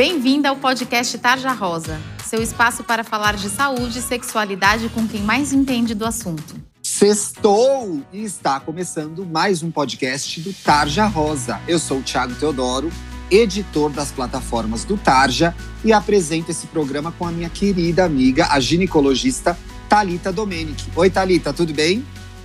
Bem-vinda ao podcast Tarja Rosa, seu espaço para falar de saúde e sexualidade com quem mais entende do assunto. Sextou e está começando mais um podcast do Tarja Rosa. Eu sou o Thiago Teodoro, editor das plataformas do Tarja e apresento esse programa com a minha querida amiga, a ginecologista Talita Domenic. Oi, Talita, tudo bem?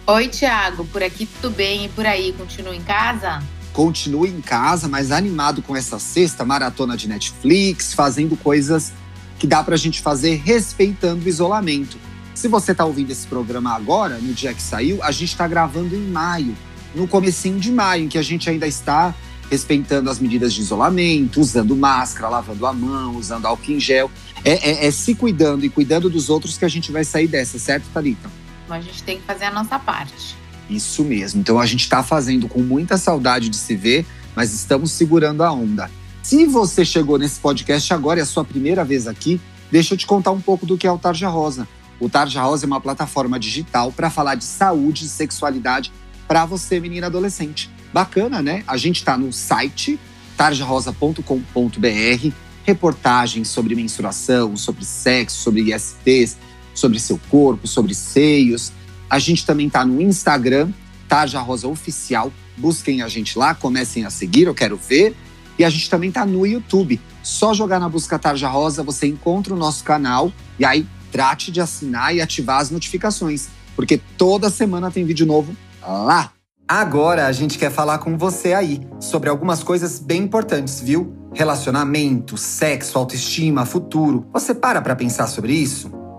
Oi, Thiago. Por aqui tudo bem e por aí? Continua em casa? Continue em casa, mas animado com essa sexta maratona de Netflix, fazendo coisas que dá pra gente fazer respeitando o isolamento. Se você tá ouvindo esse programa agora, no dia que saiu, a gente tá gravando em maio, no comecinho de maio, em que a gente ainda está respeitando as medidas de isolamento, usando máscara, lavando a mão, usando álcool em gel. É, é, é se cuidando e cuidando dos outros que a gente vai sair dessa, certo, Thalita? Então a gente tem que fazer a nossa parte. Isso mesmo. Então a gente está fazendo com muita saudade de se ver, mas estamos segurando a onda. Se você chegou nesse podcast agora é a sua primeira vez aqui, deixa eu te contar um pouco do que é o Tarja Rosa. O Tarja Rosa é uma plataforma digital para falar de saúde e sexualidade para você, menina adolescente. Bacana, né? A gente está no site tarjarosa.com.br, reportagens sobre menstruação, sobre sexo, sobre ISTs, sobre seu corpo, sobre seios, a gente também está no Instagram, Tarja Rosa Oficial. Busquem a gente lá, comecem a seguir, eu quero ver. E a gente também está no YouTube. Só jogar na busca Tarja Rosa, você encontra o nosso canal. E aí, trate de assinar e ativar as notificações, porque toda semana tem vídeo novo lá. Agora a gente quer falar com você aí sobre algumas coisas bem importantes, viu? Relacionamento, sexo, autoestima, futuro. Você para para pensar sobre isso?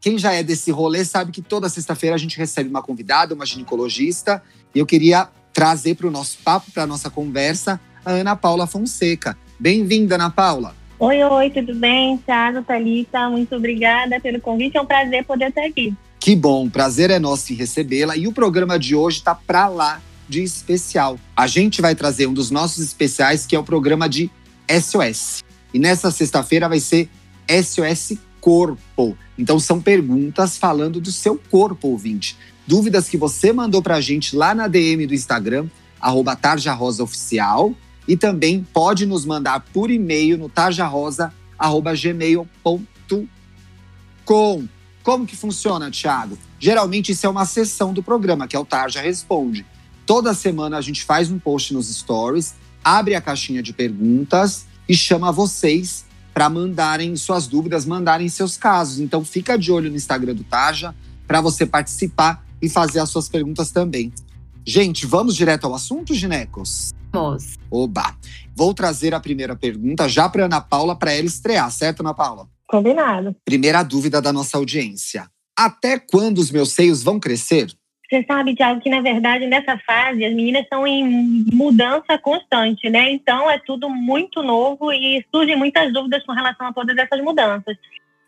Quem já é desse rolê sabe que toda sexta-feira a gente recebe uma convidada, uma ginecologista, e eu queria trazer para o nosso papo, para a nossa conversa, a Ana Paula Fonseca. Bem-vinda, Ana Paula. Oi, oi, tudo bem? Thiago, Thalita, muito obrigada pelo convite. É um prazer poder estar aqui. Que bom, prazer é nosso em recebê-la. E o programa de hoje está para lá de especial. A gente vai trazer um dos nossos especiais, que é o programa de SOS. E nessa sexta-feira vai ser SOS corpo. Então são perguntas falando do seu corpo, ouvinte. Dúvidas que você mandou para a gente lá na DM do Instagram, arroba tarjarosaoficial. E também pode nos mandar por e-mail no tarjarosa.gmail.com. Como que funciona, Thiago? Geralmente isso é uma sessão do programa, que é o Tarja Responde. Toda semana a gente faz um post nos stories, abre a caixinha de perguntas e chama vocês para mandarem suas dúvidas, mandarem seus casos. Então fica de olho no Instagram do Tarja para você participar e fazer as suas perguntas também. Gente, vamos direto ao assunto, ginecos? Vamos. Oba! Vou trazer a primeira pergunta já para Ana Paula para ela estrear, certo, Ana Paula? Combinado. Primeira dúvida da nossa audiência. Até quando os meus seios vão crescer? Você sabe, Tiago, que na verdade nessa fase as meninas estão em mudança constante, né? Então é tudo muito novo e surgem muitas dúvidas com relação a todas essas mudanças.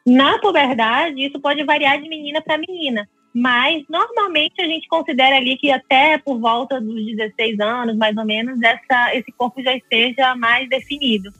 Na puberdade, isso pode variar de menina para menina, mas normalmente a gente considera ali que até por volta dos 16 anos, mais ou menos, essa, esse corpo já esteja mais definido.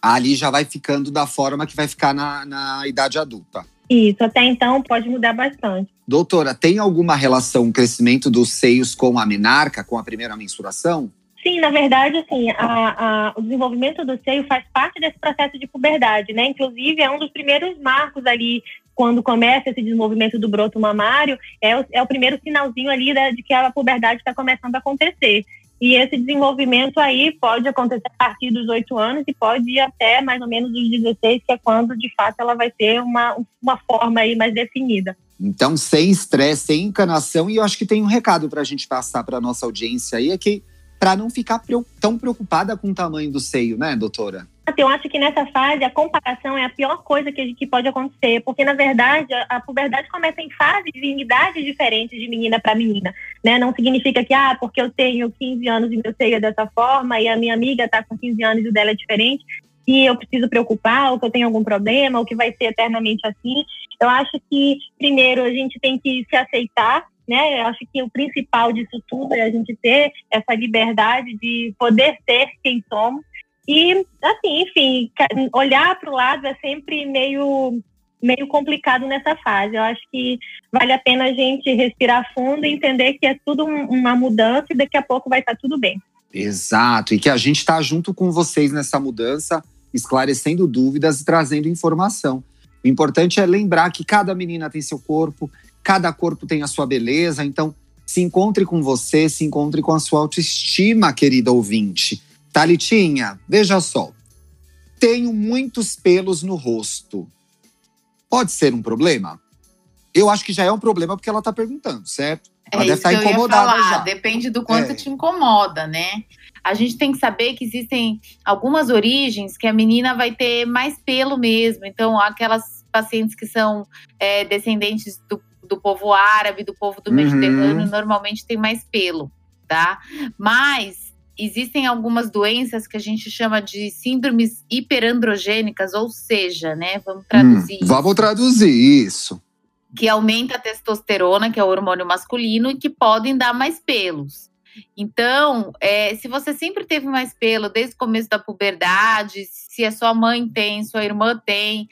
Ali já vai ficando da forma que vai ficar na, na idade adulta. Isso, até então pode mudar bastante. Doutora, tem alguma relação o crescimento dos seios com a menarca, com a primeira mensuração? Sim, na verdade, assim, a, a, o desenvolvimento do seio faz parte desse processo de puberdade, né? Inclusive, é um dos primeiros marcos ali quando começa esse desenvolvimento do broto mamário, é o, é o primeiro sinalzinho ali da, de que a puberdade está começando a acontecer. E esse desenvolvimento aí pode acontecer a partir dos 8 anos e pode ir até mais ou menos os 16, que é quando de fato ela vai ter uma, uma forma aí mais definida. Então, sem estresse, sem encanação, e eu acho que tem um recado para a gente passar para a nossa audiência aí, é que para não ficar tão preocupada com o tamanho do seio, né, doutora? Eu acho que nessa fase a comparação é a pior coisa que, que pode acontecer, porque na verdade a, a puberdade começa em fases de idades diferentes de menina para menina, né? Não significa que ah, porque eu tenho 15 anos e meu seio é dessa forma e a minha amiga está com 15 anos e o dela é diferente, que eu preciso preocupar, ou que eu tenho algum problema, ou que vai ser eternamente assim. Eu acho que primeiro a gente tem que se aceitar né? Eu acho que o principal disso tudo é a gente ter essa liberdade de poder ser quem somos. E, assim, enfim, olhar para o lado é sempre meio, meio complicado nessa fase. Eu acho que vale a pena a gente respirar fundo e entender que é tudo uma mudança e daqui a pouco vai estar tudo bem. Exato, e que a gente está junto com vocês nessa mudança, esclarecendo dúvidas e trazendo informação. O importante é lembrar que cada menina tem seu corpo, Cada corpo tem a sua beleza, então se encontre com você, se encontre com a sua autoestima, querida ouvinte. Talitinha, veja só. Tenho muitos pelos no rosto. Pode ser um problema? Eu acho que já é um problema porque ela está perguntando, certo? Ela é deve estar tá incomodada já. Depende do quanto é. te incomoda, né? A gente tem que saber que existem algumas origens que a menina vai ter mais pelo mesmo. Então, aquelas pacientes que são é, descendentes do do povo árabe, do povo do uhum. Mediterrâneo, normalmente tem mais pelo, tá? Mas existem algumas doenças que a gente chama de síndromes hiperandrogênicas, ou seja, né? Vamos traduzir. Hum, vamos traduzir isso. Que aumenta a testosterona, que é o hormônio masculino, e que podem dar mais pelos. Então, é, se você sempre teve mais pelo desde o começo da puberdade, se a sua mãe tem, sua irmã tem,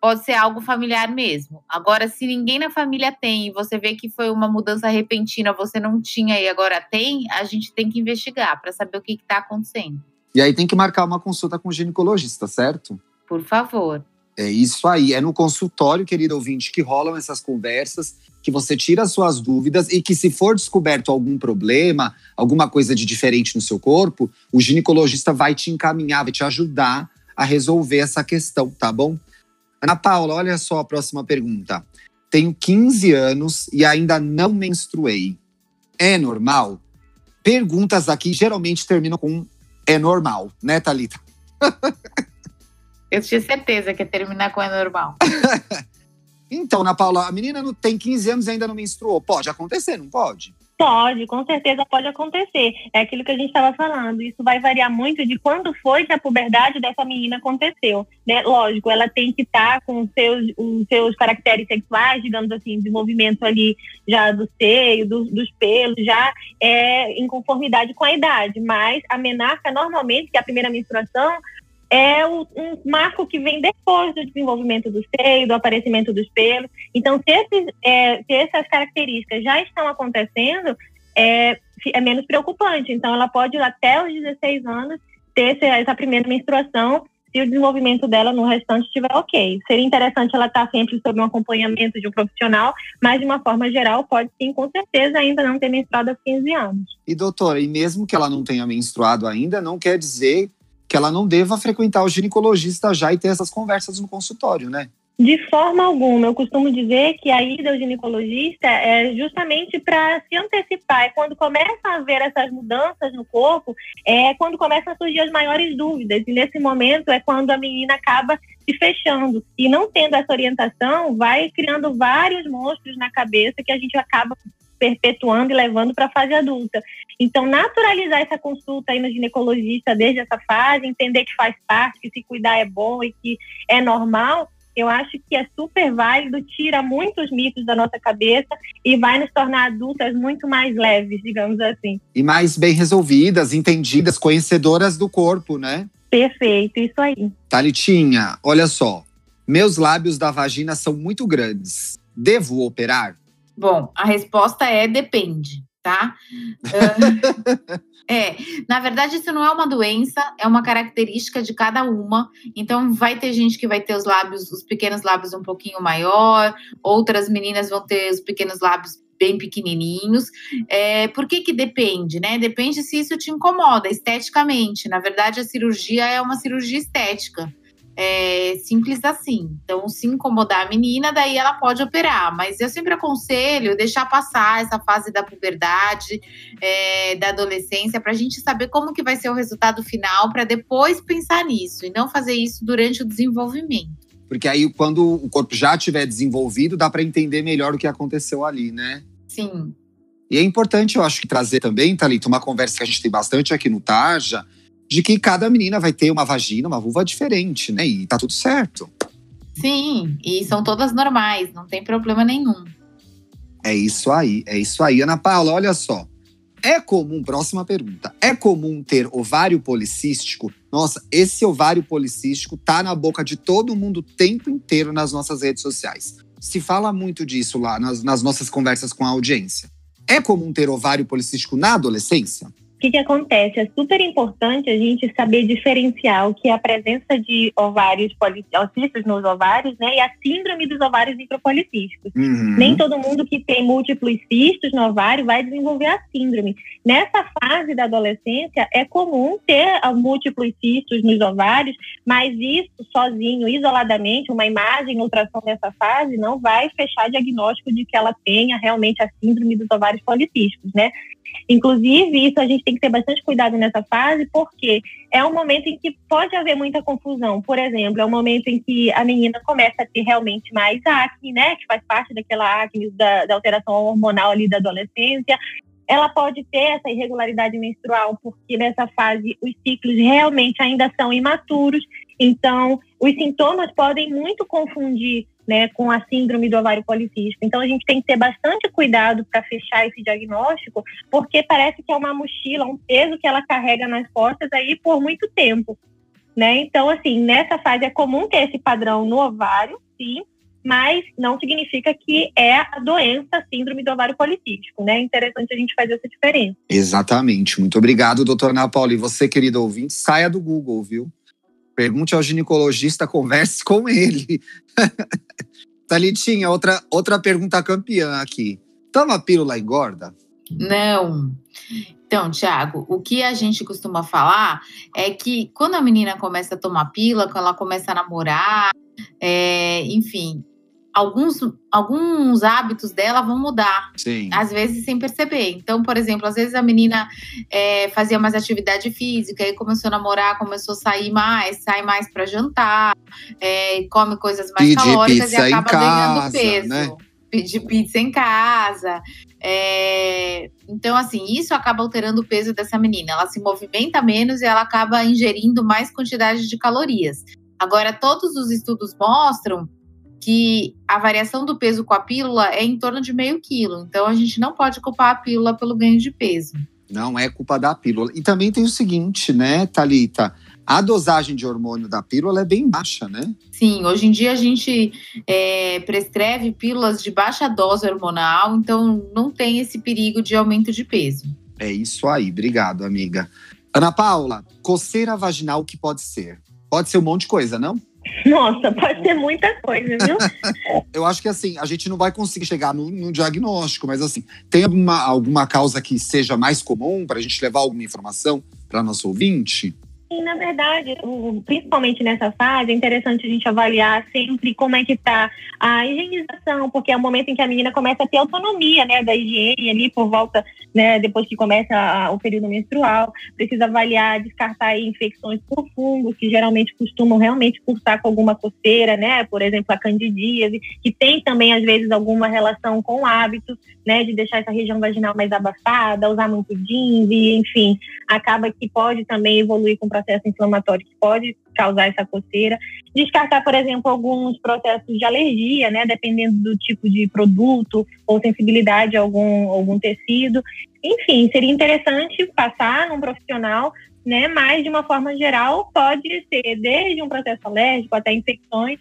pode ser algo familiar mesmo. Agora, se ninguém na família tem e você vê que foi uma mudança repentina, você não tinha e agora tem, a gente tem que investigar para saber o que está acontecendo. E aí tem que marcar uma consulta com o ginecologista, certo? Por favor. É isso aí. É no consultório, querido ouvinte, que rolam essas conversas, que você tira as suas dúvidas e que, se for descoberto algum problema, alguma coisa de diferente no seu corpo, o ginecologista vai te encaminhar, vai te ajudar a resolver essa questão, tá bom? Ana Paula, olha só a próxima pergunta. Tenho 15 anos e ainda não menstruei. É normal? Perguntas aqui geralmente terminam com é normal, né, Thalita? Eu tinha certeza que ia terminar com é normal. então, Ana Paula, a menina não tem 15 anos e ainda não menstruou. Pode acontecer, não pode? Pode, com certeza pode acontecer. É aquilo que a gente estava falando. Isso vai variar muito de quando foi que a puberdade dessa menina aconteceu. Né? Lógico, ela tem que estar tá com os seus, os seus caracteres sexuais, digamos assim, desenvolvimento ali já do seio, do, dos pelos, já é em conformidade com a idade. Mas a menarca, normalmente, que é a primeira menstruação, é um marco que vem depois do desenvolvimento do seio, do aparecimento dos pelos. Então, se, esses, é, se essas características já estão acontecendo, é, é, menos preocupante. Então, ela pode até os 16 anos ter essa primeira menstruação se o desenvolvimento dela no restante estiver ok. Seria interessante ela estar sempre sob um acompanhamento de um profissional, mas de uma forma geral, pode sim, com certeza, ainda não ter menstruado aos 15 anos. E doutora, e mesmo que ela não tenha menstruado ainda, não quer dizer que ela não deva frequentar o ginecologista já e ter essas conversas no consultório, né? De forma alguma. Eu costumo dizer que a ida ao ginecologista é justamente para se antecipar. É quando começa a haver essas mudanças no corpo, é quando começam a surgir as maiores dúvidas. E nesse momento é quando a menina acaba se fechando. E não tendo essa orientação, vai criando vários monstros na cabeça que a gente acaba perpetuando e levando para a fase adulta. Então, naturalizar essa consulta aí no ginecologista desde essa fase, entender que faz parte, que se cuidar é bom e que é normal, eu acho que é super válido, tira muitos mitos da nossa cabeça e vai nos tornar adultas muito mais leves, digamos assim. E mais bem resolvidas, entendidas, conhecedoras do corpo, né? Perfeito, isso aí. Talitinha, olha só. Meus lábios da vagina são muito grandes. Devo operar? Bom, a resposta é depende. tá? é, na verdade, isso não é uma doença, é uma característica de cada uma. Então, vai ter gente que vai ter os lábios, os pequenos lábios um pouquinho maior, outras meninas vão ter os pequenos lábios bem pequenininhos. É, por que que depende, né? Depende se isso te incomoda esteticamente. Na verdade, a cirurgia é uma cirurgia estética. É simples assim. Então, se incomodar a menina, daí ela pode operar. Mas eu sempre aconselho deixar passar essa fase da puberdade, é, da adolescência, para a gente saber como que vai ser o resultado final, para depois pensar nisso e não fazer isso durante o desenvolvimento. Porque aí, quando o corpo já estiver desenvolvido, dá para entender melhor o que aconteceu ali, né? Sim. E é importante, eu acho que trazer também, Thalita, uma conversa que a gente tem bastante aqui no Tarja, de que cada menina vai ter uma vagina, uma vulva diferente, né? E tá tudo certo. Sim, e são todas normais, não tem problema nenhum. É isso aí, é isso aí. Ana Paula, olha só. É comum, próxima pergunta. É comum ter ovário policístico? Nossa, esse ovário policístico tá na boca de todo mundo o tempo inteiro nas nossas redes sociais. Se fala muito disso lá nas, nas nossas conversas com a audiência. É comum ter ovário policístico na adolescência? O que, que acontece? É super importante a gente saber diferenciar o que é a presença de ovários policísticos nos ovários, né? E a síndrome dos ovários micropolicísticos. Uhum. Nem todo mundo que tem múltiplos cistos no ovário vai desenvolver a síndrome. Nessa fase da adolescência, é comum ter múltiplos cistos nos ovários, mas isso sozinho, isoladamente, uma imagem, ultrassom nessa fase, não vai fechar diagnóstico de que ela tenha realmente a síndrome dos ovários policísticos, né? Inclusive, isso a gente tem que ter bastante cuidado nessa fase, porque é um momento em que pode haver muita confusão. Por exemplo, é um momento em que a menina começa a ter realmente mais acne, né? Que faz parte daquela acne da, da alteração hormonal ali da adolescência. Ela pode ter essa irregularidade menstrual, porque nessa fase os ciclos realmente ainda são imaturos. Então, os sintomas podem muito confundir né, com a síndrome do ovário policístico. Então, a gente tem que ter bastante cuidado para fechar esse diagnóstico, porque parece que é uma mochila, um peso que ela carrega nas costas aí por muito tempo. Né? Então, assim, nessa fase é comum ter esse padrão no ovário, sim, mas não significa que é a doença a síndrome do ovário policístico, né? É interessante a gente fazer essa diferença. Exatamente. Muito obrigado, doutora Ana Paula. E você, querido ouvinte, saia do Google, viu? Pergunte ao ginecologista, converse com ele. Thalitinha, outra, outra pergunta campeã aqui. Toma pílula engorda? Não. Então, Tiago, o que a gente costuma falar é que quando a menina começa a tomar pílula, quando ela começa a namorar, é, enfim, alguns, alguns hábitos dela vão mudar. Sim. Às vezes sem perceber. Então, por exemplo, às vezes a menina é, fazia mais atividade física, aí começou a namorar, começou a sair mais, sai mais para jantar, é, come coisas mais Pedir calóricas e acaba ganhando peso. Né? Pedir pizza em casa. É, então, assim, isso acaba alterando o peso dessa menina. Ela se movimenta menos e ela acaba ingerindo mais quantidade de calorias. Agora, todos os estudos mostram que a variação do peso com a pílula é em torno de meio quilo. Então a gente não pode culpar a pílula pelo ganho de peso. Não é culpa da pílula. E também tem o seguinte, né, Talita? A dosagem de hormônio da pílula é bem baixa, né? Sim, hoje em dia a gente é, prescreve pílulas de baixa dose hormonal, então não tem esse perigo de aumento de peso. É isso aí, obrigado, amiga. Ana Paula, coceira vaginal, o que pode ser? Pode ser um monte de coisa, não? Nossa, pode ser muita coisa, viu? Eu acho que assim, a gente não vai conseguir chegar no, no diagnóstico, mas assim, tem alguma, alguma causa que seja mais comum para a gente levar alguma informação para nosso ouvinte? Sim, na verdade, principalmente nessa fase, é interessante a gente avaliar sempre como é que está a higienização, porque é o momento em que a menina começa a ter autonomia, né, da higiene ali por volta, né, depois que começa a, o período menstrual, precisa avaliar, descartar infecções por fungos, que geralmente costumam realmente cursar com alguma coceira, né, por exemplo, a candidíase, que tem também, às vezes, alguma relação com hábitos, né, de deixar essa região vaginal mais abafada, usar muito jeans, e, enfim, acaba que pode também evoluir com processo inflamatório que pode causar essa coceira. Descartar, por exemplo, alguns processos de alergia, né, dependendo do tipo de produto ou sensibilidade a algum, algum tecido. Enfim, seria interessante passar num profissional, né, mas de uma forma geral pode ser desde um processo alérgico até infecções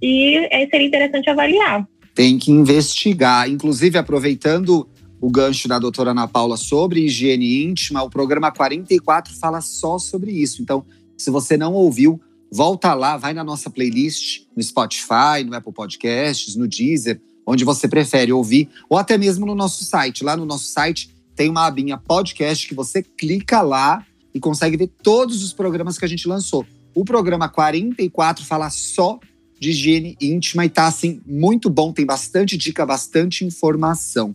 e é, seria interessante avaliar. Tem que investigar, inclusive aproveitando o gancho da doutora Ana Paula sobre higiene íntima, o programa 44 fala só sobre isso. Então, se você não ouviu, volta lá, vai na nossa playlist, no Spotify, no Apple Podcasts, no Deezer, onde você prefere ouvir, ou até mesmo no nosso site. Lá no nosso site tem uma abinha podcast que você clica lá e consegue ver todos os programas que a gente lançou. O programa 44 fala só de higiene íntima e tá assim muito bom, tem bastante dica, bastante informação.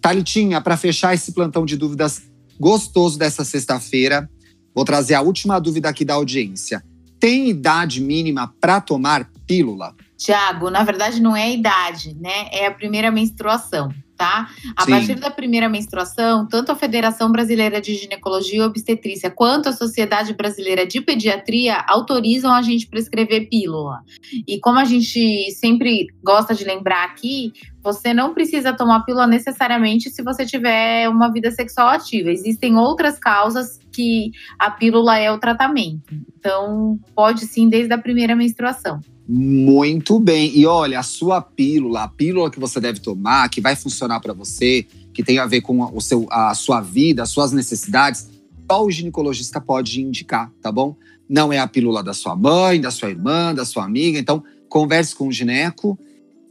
Talitinha, para fechar esse plantão de dúvidas gostoso dessa sexta-feira, vou trazer a última dúvida aqui da audiência. Tem idade mínima para tomar pílula? Tiago, na verdade não é a idade, né? É a primeira menstruação tá? A Sim. partir da primeira menstruação, tanto a Federação Brasileira de Ginecologia e Obstetrícia quanto a Sociedade Brasileira de Pediatria autorizam a gente prescrever pílula. E como a gente sempre gosta de lembrar aqui, você não precisa tomar pílula necessariamente se você tiver uma vida sexual ativa. Existem outras causas que a pílula é o tratamento. Então, pode sim desde a primeira menstruação. Muito bem. E olha, a sua pílula, a pílula que você deve tomar, que vai funcionar para você, que tem a ver com o seu, a sua vida, as suas necessidades, só o ginecologista pode indicar, tá bom? Não é a pílula da sua mãe, da sua irmã, da sua amiga. Então, converse com o gineco.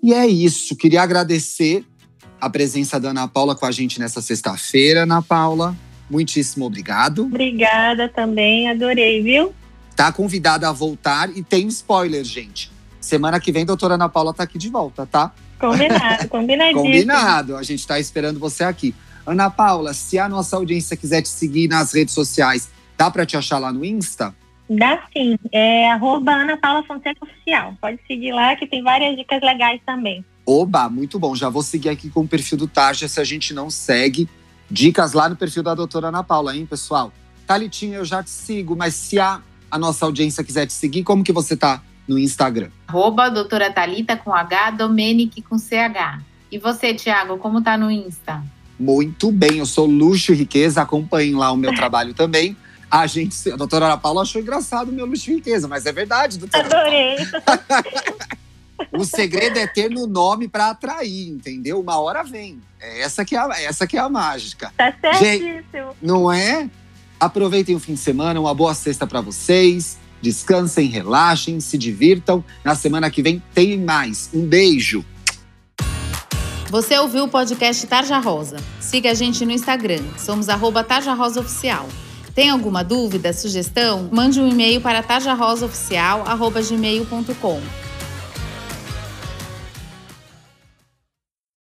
E é isso. Queria agradecer a presença da Ana Paula com a gente nessa sexta-feira, Ana Paula. Muitíssimo obrigado. Obrigada também, adorei, viu? Tá convidada a voltar e tem spoiler, gente. Semana que vem, doutora Ana Paula tá aqui de volta, tá? Combinado, combinadíssimo. Combinado, a gente tá esperando você aqui. Ana Paula, se a nossa audiência quiser te seguir nas redes sociais, dá para te achar lá no Insta? Dá sim, é arroba Ana Paula Fonseca Oficial. Pode seguir lá que tem várias dicas legais também. Oba, muito bom. Já vou seguir aqui com o perfil do Tarja se a gente não segue. Dicas lá no perfil da doutora Ana Paula, hein, pessoal? Talitinha, eu já te sigo, mas se a a nossa audiência quiser te seguir, como que você tá no Instagram? Arroba doutora Thalita com H, Domenic com CH. E você, Thiago, como tá no Insta? Muito bem, eu sou Luxo e Riqueza, acompanhem lá o meu trabalho também. A gente, a doutora Ana Paula achou engraçado o meu Luxo Riqueza, mas é verdade, doutora. Adorei. o segredo é ter no nome para atrair, entendeu? Uma hora vem. É essa que é a, essa que é a mágica. Tá certíssimo. Gente, não é? Aproveitem o fim de semana, uma boa sexta para vocês. Descansem, relaxem, se divirtam. Na semana que vem tem mais. Um beijo. Você ouviu o podcast Tarja Rosa? Siga a gente no Instagram. Somos arroba Tarja Rosa Oficial. Tem alguma dúvida, sugestão? Mande um e-mail para tarjarosaoficial.gmail.com